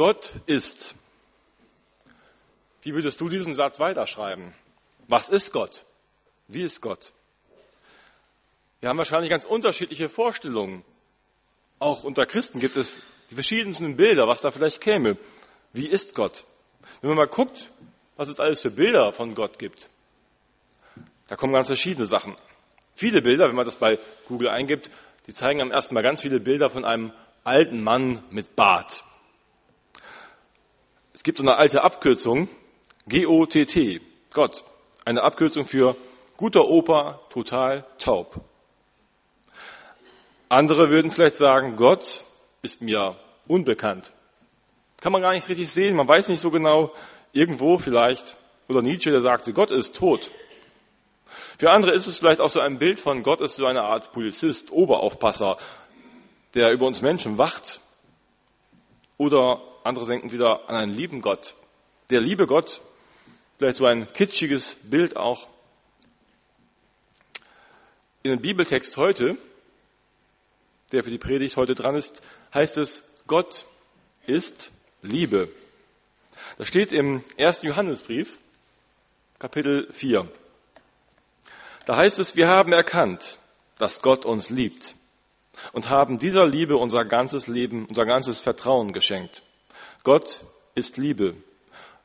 Gott ist. Wie würdest du diesen Satz weiterschreiben? Was ist Gott? Wie ist Gott? Wir haben wahrscheinlich ganz unterschiedliche Vorstellungen. Auch unter Christen gibt es die verschiedensten Bilder, was da vielleicht käme. Wie ist Gott? Wenn man mal guckt, was es alles für Bilder von Gott gibt, da kommen ganz verschiedene Sachen. Viele Bilder, wenn man das bei Google eingibt, die zeigen am ersten Mal ganz viele Bilder von einem alten Mann mit Bart. Es gibt so eine alte Abkürzung, G-O-T-T, Gott. Eine Abkürzung für guter Opa, total taub. Andere würden vielleicht sagen, Gott ist mir unbekannt. Kann man gar nicht richtig sehen, man weiß nicht so genau, irgendwo vielleicht, oder Nietzsche, der sagte, Gott ist tot. Für andere ist es vielleicht auch so ein Bild von Gott ist so eine Art Polizist, Oberaufpasser, der über uns Menschen wacht. Oder andere denken wieder an einen lieben Gott. Der liebe Gott, vielleicht so ein kitschiges Bild auch. In dem Bibeltext heute der für die Predigt heute dran ist, heißt es, Gott ist Liebe. Das steht im ersten Johannesbrief, Kapitel 4. Da heißt es, wir haben erkannt, dass Gott uns liebt und haben dieser Liebe unser ganzes Leben, unser ganzes Vertrauen geschenkt. Gott ist Liebe.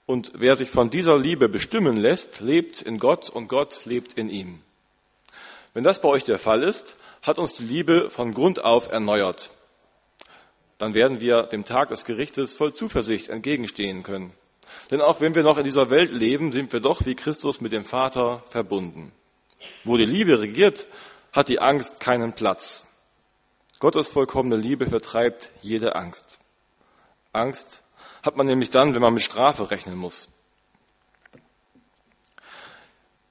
Und wer sich von dieser Liebe bestimmen lässt, lebt in Gott und Gott lebt in ihm. Wenn das bei euch der Fall ist, hat uns die Liebe von Grund auf erneuert. Dann werden wir dem Tag des Gerichtes voll Zuversicht entgegenstehen können. Denn auch wenn wir noch in dieser Welt leben, sind wir doch wie Christus mit dem Vater verbunden. Wo die Liebe regiert, hat die Angst keinen Platz. Gottes vollkommene Liebe vertreibt jede Angst. Angst hat man nämlich dann, wenn man mit Strafe rechnen muss.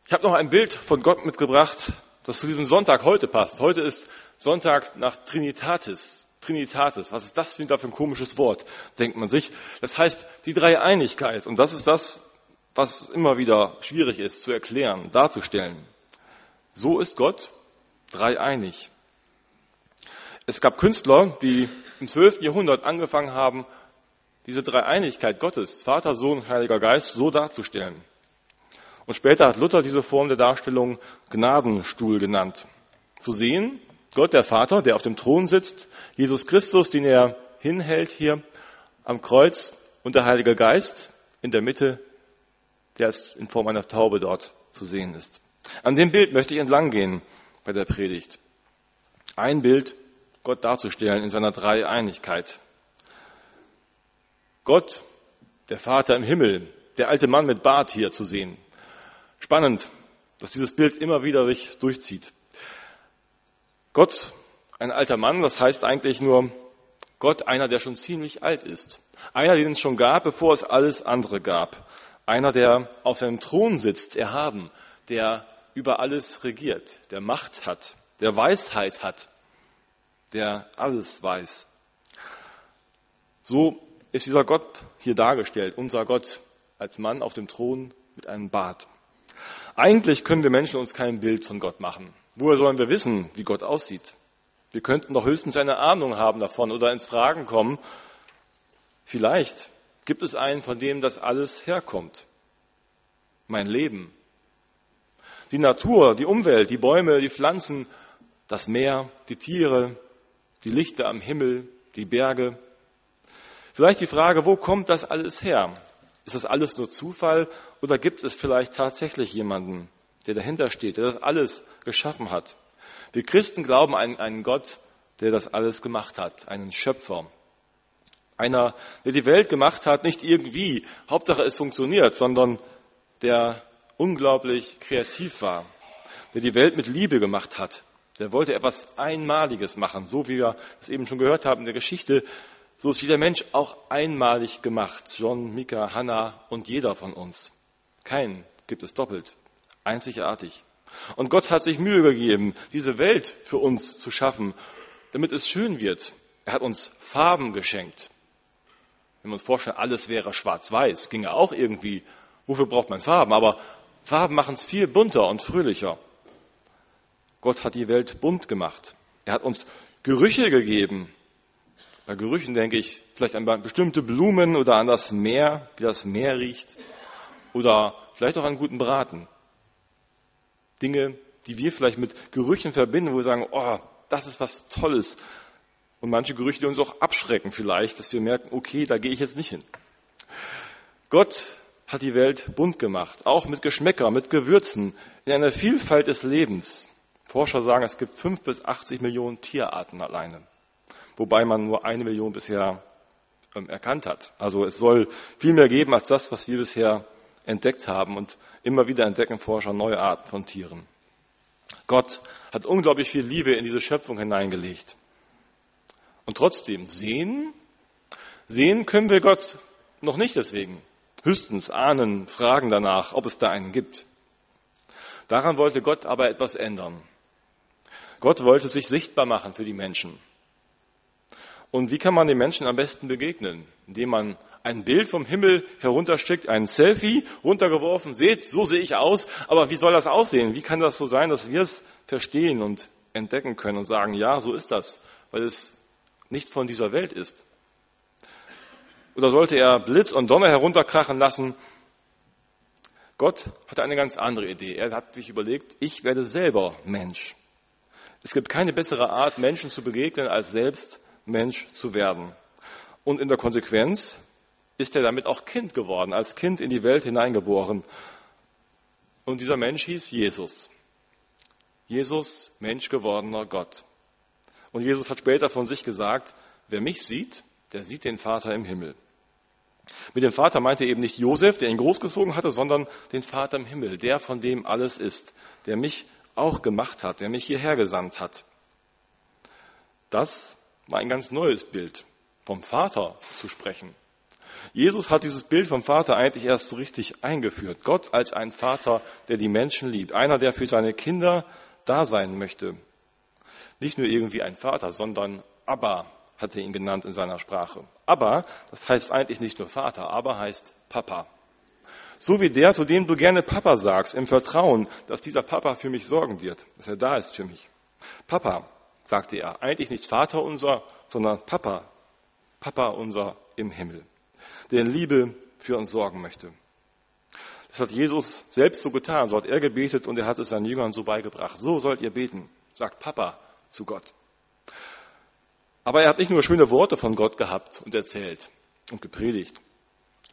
Ich habe noch ein Bild von Gott mitgebracht, das zu diesem Sonntag heute passt. Heute ist Sonntag nach Trinitatis. Trinitatis, was ist das wieder für ein komisches Wort, denkt man sich. Das heißt die Dreieinigkeit. Und das ist das, was immer wieder schwierig ist zu erklären, darzustellen. So ist Gott dreieinig. Es gab Künstler, die im 12. Jahrhundert angefangen haben, diese Dreieinigkeit Gottes, Vater, Sohn, Heiliger Geist, so darzustellen. Und später hat Luther diese Form der Darstellung Gnadenstuhl genannt. Zu sehen, Gott der Vater, der auf dem Thron sitzt, Jesus Christus, den er hinhält hier am Kreuz und der Heilige Geist in der Mitte, der ist in Form einer Taube dort zu sehen ist. An dem Bild möchte ich entlang gehen bei der Predigt. Ein Bild, Gott darzustellen in seiner Dreieinigkeit. Gott, der Vater im Himmel, der alte Mann mit Bart hier zu sehen. Spannend, dass dieses Bild immer wieder sich durchzieht. Gott, ein alter Mann, das heißt eigentlich nur Gott, einer, der schon ziemlich alt ist. Einer, den es schon gab, bevor es alles andere gab. Einer, der auf seinem Thron sitzt, erhaben, der über alles regiert, der Macht hat, der Weisheit hat, der alles weiß. So ist dieser Gott hier dargestellt, unser Gott als Mann auf dem Thron mit einem Bart. Eigentlich können wir Menschen uns kein Bild von Gott machen. Woher sollen wir wissen, wie Gott aussieht? Wir könnten doch höchstens eine Ahnung haben davon oder ins Fragen kommen. Vielleicht gibt es einen, von dem das alles herkommt. Mein Leben. Die Natur, die Umwelt, die Bäume, die Pflanzen, das Meer, die Tiere, die Lichter am Himmel, die Berge. Vielleicht die Frage, wo kommt das alles her? Ist das alles nur Zufall oder gibt es vielleicht tatsächlich jemanden, der dahinter steht, der das alles geschaffen hat? Wir Christen glauben an einen Gott, der das alles gemacht hat, einen Schöpfer. Einer, der die Welt gemacht hat, nicht irgendwie, Hauptsache es funktioniert, sondern der unglaublich kreativ war, der die Welt mit Liebe gemacht hat. Der wollte etwas Einmaliges machen, so wie wir das eben schon gehört haben in der Geschichte so ist jeder Mensch auch einmalig gemacht. John, Mika, Hannah und jeder von uns. Keinen gibt es doppelt. Einzigartig. Und Gott hat sich Mühe gegeben, diese Welt für uns zu schaffen, damit es schön wird. Er hat uns Farben geschenkt. Wenn wir uns vorstellen, alles wäre schwarz-weiß, ginge auch irgendwie. Wofür braucht man Farben? Aber Farben machen es viel bunter und fröhlicher. Gott hat die Welt bunt gemacht. Er hat uns Gerüche gegeben, Bei Gerüchen denke ich vielleicht an bestimmte Blumen oder an das Meer, wie das Meer riecht. Oder vielleicht auch an guten Braten. Dinge, die wir vielleicht mit Gerüchen verbinden, wo wir sagen, oh, das ist was Tolles. Und manche Gerüche, die uns auch abschrecken vielleicht, dass wir merken, okay, da gehe ich jetzt nicht hin. Gott hat die Welt bunt gemacht, auch mit Geschmäcker, mit Gewürzen, in einer Vielfalt des Lebens. Forscher sagen, es gibt fünf bis 80 Millionen Tierarten alleine, wobei man nur eine Million bisher ähm, erkannt hat. Also es soll viel mehr geben als das, was wir bisher entdeckt haben und immer wieder entdecken Forscher neue Arten von Tieren. Gott hat unglaublich viel Liebe in diese Schöpfung hineingelegt. Und trotzdem sehen, sehen können wir Gott noch nicht deswegen. Höchstens ahnen, fragen danach, ob es da einen gibt. Daran wollte Gott aber etwas ändern. Gott wollte sich sichtbar machen für die Menschen. Und wie kann man den Menschen am besten begegnen? Indem man ein Bild vom Himmel heruntersteckt, ein Selfie runtergeworfen, seht, so sehe ich aus, aber wie soll das aussehen? Wie kann das so sein, dass wir es verstehen und entdecken können und sagen, ja, so ist das, weil es nicht von dieser Welt ist? Oder sollte er Blitz und Donner herunterkrachen lassen? Gott hatte eine ganz andere Idee. Er hat sich überlegt, ich werde selber Mensch. Es gibt keine bessere Art, Menschen zu begegnen, als selbst Mensch zu werden. Und in der Konsequenz ist er damit auch Kind geworden, als Kind in die Welt hineingeboren. Und dieser Mensch hieß Jesus. Jesus, Mensch gewordener Gott. Und Jesus hat später von sich gesagt, wer mich sieht, der sieht den Vater im Himmel. Mit dem Vater meinte er eben nicht Josef, der ihn großgezogen hatte, sondern den Vater im Himmel, der von dem alles ist, der mich auch gemacht hat, der mich hierher gesandt hat. Das war ein ganz neues Bild, vom Vater zu sprechen. Jesus hat dieses Bild vom Vater eigentlich erst so richtig eingeführt. Gott als ein Vater, der die Menschen liebt. Einer, der für seine Kinder da sein möchte. Nicht nur irgendwie ein Vater, sondern Abba hat er ihn genannt in seiner Sprache. Abba, das heißt eigentlich nicht nur Vater, aber heißt Papa. So wie der, zu dem du gerne Papa sagst, im Vertrauen, dass dieser Papa für mich sorgen wird, dass er da ist für mich. Papa, sagte er, eigentlich nicht Vater unser, sondern Papa, Papa unser im Himmel, der in Liebe für uns sorgen möchte. Das hat Jesus selbst so getan, so hat er gebetet und er hat es seinen Jüngern so beigebracht. So sollt ihr beten, sagt Papa zu Gott. Aber er hat nicht nur schöne Worte von Gott gehabt und erzählt und gepredigt.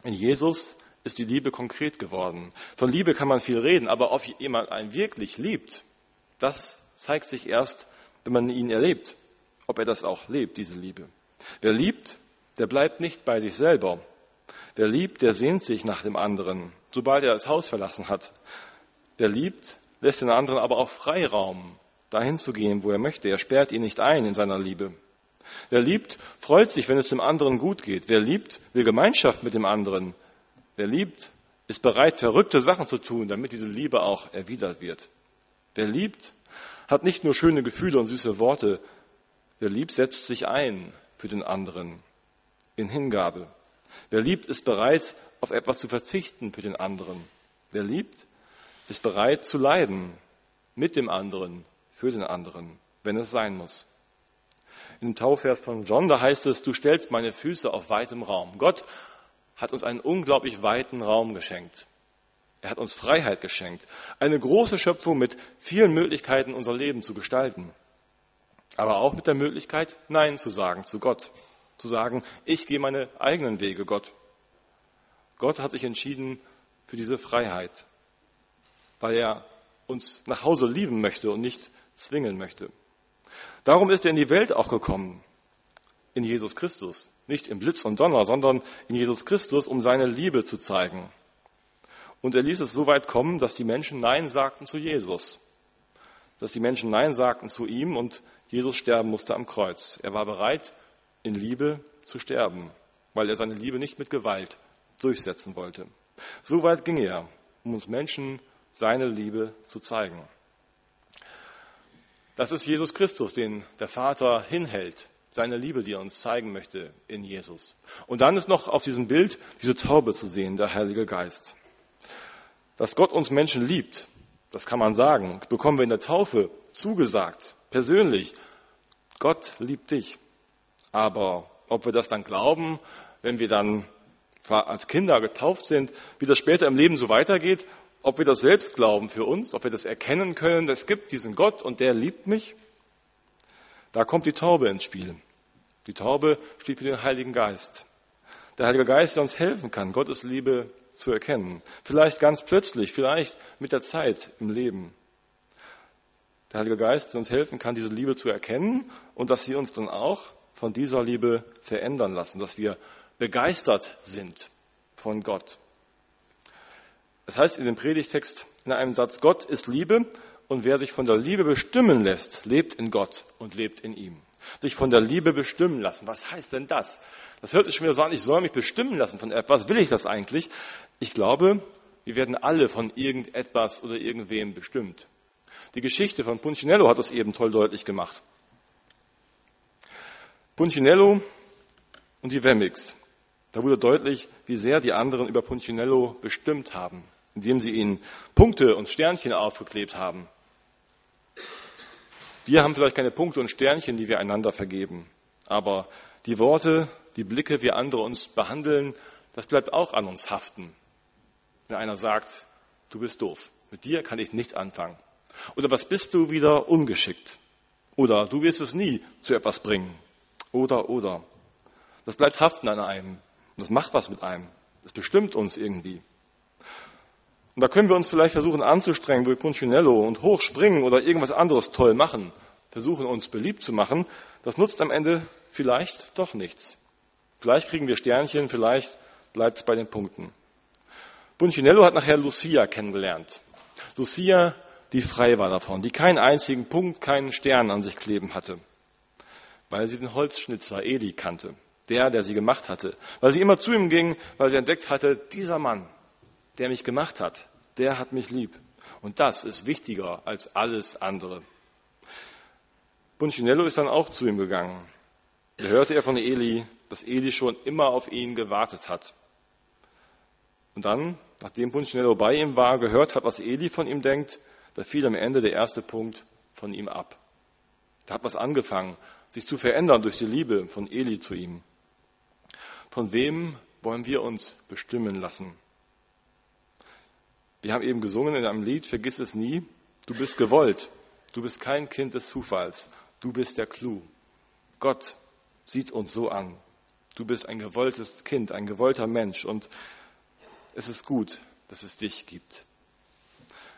In Jesus ist die Liebe konkret geworden. Von Liebe kann man viel reden, aber ob jemand einen wirklich liebt, das zeigt sich erst, wenn man ihn erlebt, ob er das auch lebt, diese Liebe. Wer liebt, der bleibt nicht bei sich selber. Wer liebt, der sehnt sich nach dem anderen, sobald er das Haus verlassen hat. Wer liebt, lässt den anderen aber auch Freiraum, dahin zu gehen, wo er möchte. Er sperrt ihn nicht ein in seiner Liebe. Wer liebt, freut sich, wenn es dem anderen gut geht. Wer liebt, will Gemeinschaft mit dem anderen. Wer liebt, ist bereit, verrückte Sachen zu tun, damit diese Liebe auch erwidert wird. Wer liebt, hat nicht nur schöne Gefühle und süße Worte. Wer liebt, setzt sich ein für den anderen in Hingabe. Wer liebt, ist bereit, auf etwas zu verzichten für den anderen. Wer liebt, ist bereit zu leiden mit dem anderen, für den anderen, wenn es sein muss. In dem Taufvers von John, da heißt es, du stellst meine Füße auf weitem Raum. Gott hat uns einen unglaublich weiten Raum geschenkt. Er hat uns Freiheit geschenkt. Eine große Schöpfung mit vielen Möglichkeiten, unser Leben zu gestalten. Aber auch mit der Möglichkeit, Nein zu sagen zu Gott. Zu sagen, ich gehe meine eigenen Wege, Gott. Gott hat sich entschieden für diese Freiheit, weil er uns nach Hause lieben möchte und nicht zwingen möchte. Darum ist er in die Welt auch gekommen, in Jesus Christus. Nicht im Blitz und Donner, sondern in Jesus Christus, um seine Liebe zu zeigen. Und er ließ es so weit kommen, dass die Menschen Nein sagten zu Jesus. Dass die Menschen Nein sagten zu ihm und Jesus sterben musste am Kreuz. Er war bereit, in Liebe zu sterben, weil er seine Liebe nicht mit Gewalt durchsetzen wollte. So weit ging er, um uns Menschen seine Liebe zu zeigen. Das ist Jesus Christus, den der Vater hinhält seine Liebe, die er uns zeigen möchte in Jesus. Und dann ist noch auf diesem Bild diese Taube zu sehen, der Heilige Geist. Dass Gott uns Menschen liebt, das kann man sagen, bekommen wir in der Taufe zugesagt, persönlich. Gott liebt dich. Aber Ob wir das dann glauben, wenn wir dann als Kinder getauft sind, wie das später im Leben so weitergeht, ob wir das selbst glauben für uns, ob wir das erkennen können, es gibt diesen Gott und der liebt mich, da kommt die Taube ins Spiel. Die Taube steht für den Heiligen Geist. Der Heilige Geist, der uns helfen kann, Gottes Liebe zu erkennen. Vielleicht ganz plötzlich, vielleicht mit der Zeit im Leben. Der Heilige Geist, der uns helfen kann, diese Liebe zu erkennen und dass wir uns dann auch von dieser Liebe verändern lassen, dass wir begeistert sind von Gott. Es heißt in dem Predigtext in einem Satz, Gott ist Liebe und wer sich von der Liebe bestimmen lässt, lebt in Gott und lebt in ihm. Sich von der Liebe bestimmen lassen. Was heißt denn das? Das hört sich schon wieder so an, ich soll mich bestimmen lassen von etwas. Will ich das eigentlich? Ich glaube, wir werden alle von irgendetwas oder irgendwem bestimmt. Die Geschichte von Punchinello hat das eben toll deutlich gemacht. Punchinello und die Wemmix. Da wurde deutlich, wie sehr die anderen über Punchinello bestimmt haben, indem sie ihnen Punkte und Sternchen aufgeklebt haben. Wir haben vielleicht keine Punkte und Sternchen, die wir einander vergeben, aber die Worte, die Blicke, wie andere uns behandeln, das bleibt auch an uns haften. Wenn einer sagt, du bist doof, mit dir kann ich nichts anfangen. Oder was bist du wieder ungeschickt? Oder du wirst es nie zu etwas bringen. Oder, oder. Das bleibt haften an einem. Das macht was mit einem. Das bestimmt uns irgendwie. Und da können wir uns vielleicht versuchen anzustrengen wie Punchinello und hochspringen oder irgendwas anderes toll machen, versuchen uns beliebt zu machen. Das nutzt am Ende vielleicht doch nichts. Vielleicht kriegen wir Sternchen, vielleicht bleibt es bei den Punkten. Punchinello hat nachher Lucia kennengelernt. Lucia, die frei war davon, die keinen einzigen Punkt, keinen Stern an sich kleben hatte, weil sie den Holzschnitzer Eli kannte der, der sie gemacht hatte. Weil sie immer zu ihm ging, weil sie entdeckt hatte, dieser Mann, der mich gemacht hat, der hat mich lieb. Und das ist wichtiger als alles andere. Punchinello ist dann auch zu ihm gegangen. Da hörte er von Eli, dass Eli schon immer auf ihn gewartet hat. Und dann, nachdem Punchinello bei ihm war, gehört hat, was Eli von ihm denkt, da fiel am Ende der erste Punkt von ihm ab. Da hat was angefangen, sich zu verändern durch die Liebe von Eli zu ihm. Von wem wollen wir uns bestimmen lassen? Wir haben eben gesungen in einem Lied, vergiss es nie, du bist gewollt, du bist kein Kind des Zufalls, du bist der Clou. Gott sieht uns so an. Du bist ein gewolltes Kind, ein gewollter Mensch und es ist gut, dass es dich gibt.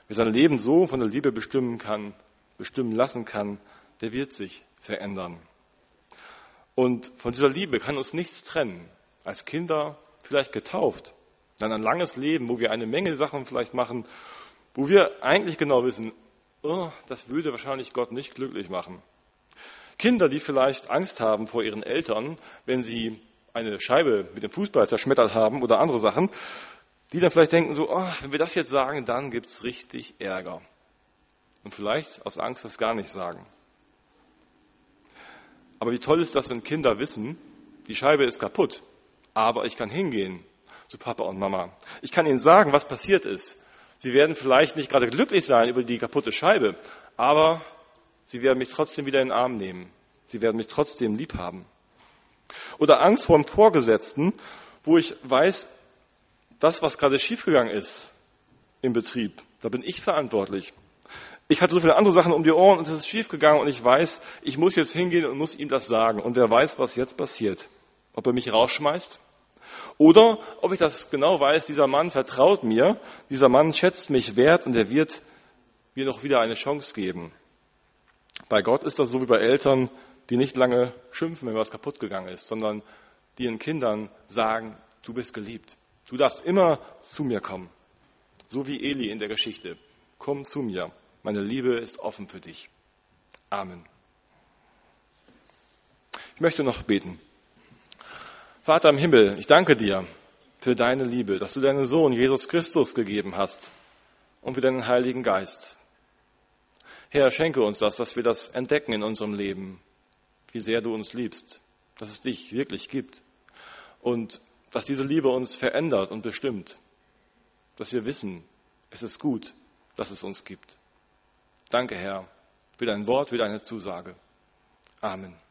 Wer sein Leben so von der Liebe bestimmen kann, bestimmen lassen kann, der wird sich verändern. Und von dieser Liebe kann uns nichts trennen als Kinder vielleicht getauft, dann ein langes Leben, wo wir eine Menge Sachen vielleicht machen, wo wir eigentlich genau wissen, oh, das würde wahrscheinlich Gott nicht glücklich machen. Kinder, die vielleicht Angst haben vor ihren Eltern, wenn sie eine Scheibe mit dem Fußball zerschmettert haben oder andere Sachen, die dann vielleicht denken so, oh, wenn wir das jetzt sagen, dann gibt's richtig Ärger. Und vielleicht aus Angst das gar nicht sagen. Aber wie toll ist das, wenn Kinder wissen, die Scheibe ist kaputt aber ich kann hingehen zu Papa und Mama. Ich kann ihnen sagen, was passiert ist. Sie werden vielleicht nicht gerade glücklich sein über die kaputte Scheibe, aber sie werden mich trotzdem wieder in den Arm nehmen. Sie werden mich trotzdem lieb haben. Oder Angst vor dem Vorgesetzten, wo ich weiß, das, was gerade schiefgegangen ist im Betrieb, da bin ich verantwortlich. Ich hatte so viele andere Sachen um die Ohren und es ist schiefgegangen und ich weiß, ich muss jetzt hingehen und muss ihm das sagen. Und wer weiß, was jetzt passiert. Ob er mich rausschmeißt oder ob ich das genau weiß, dieser Mann vertraut mir, dieser Mann schätzt mich wert und er wird mir noch wieder eine Chance geben. Bei Gott ist das so wie bei Eltern, die nicht lange schimpfen, wenn was kaputt gegangen ist, sondern die ihren Kindern sagen, du bist geliebt. Du darfst immer zu mir kommen. So wie Eli in der Geschichte. Komm zu mir. Meine Liebe ist offen für dich. Amen. Ich möchte noch beten. Vater im Himmel, ich danke dir für deine Liebe, dass du deinen Sohn Jesus Christus gegeben hast und für deinen Heiligen Geist. Herr, schenke uns das, dass wir das entdecken in unserem Leben, wie sehr du uns liebst, dass es dich wirklich gibt und dass diese Liebe uns verändert und bestimmt, dass wir wissen, es ist gut, dass es uns gibt. Danke, Herr, für dein Wort, für deine Zusage. Amen.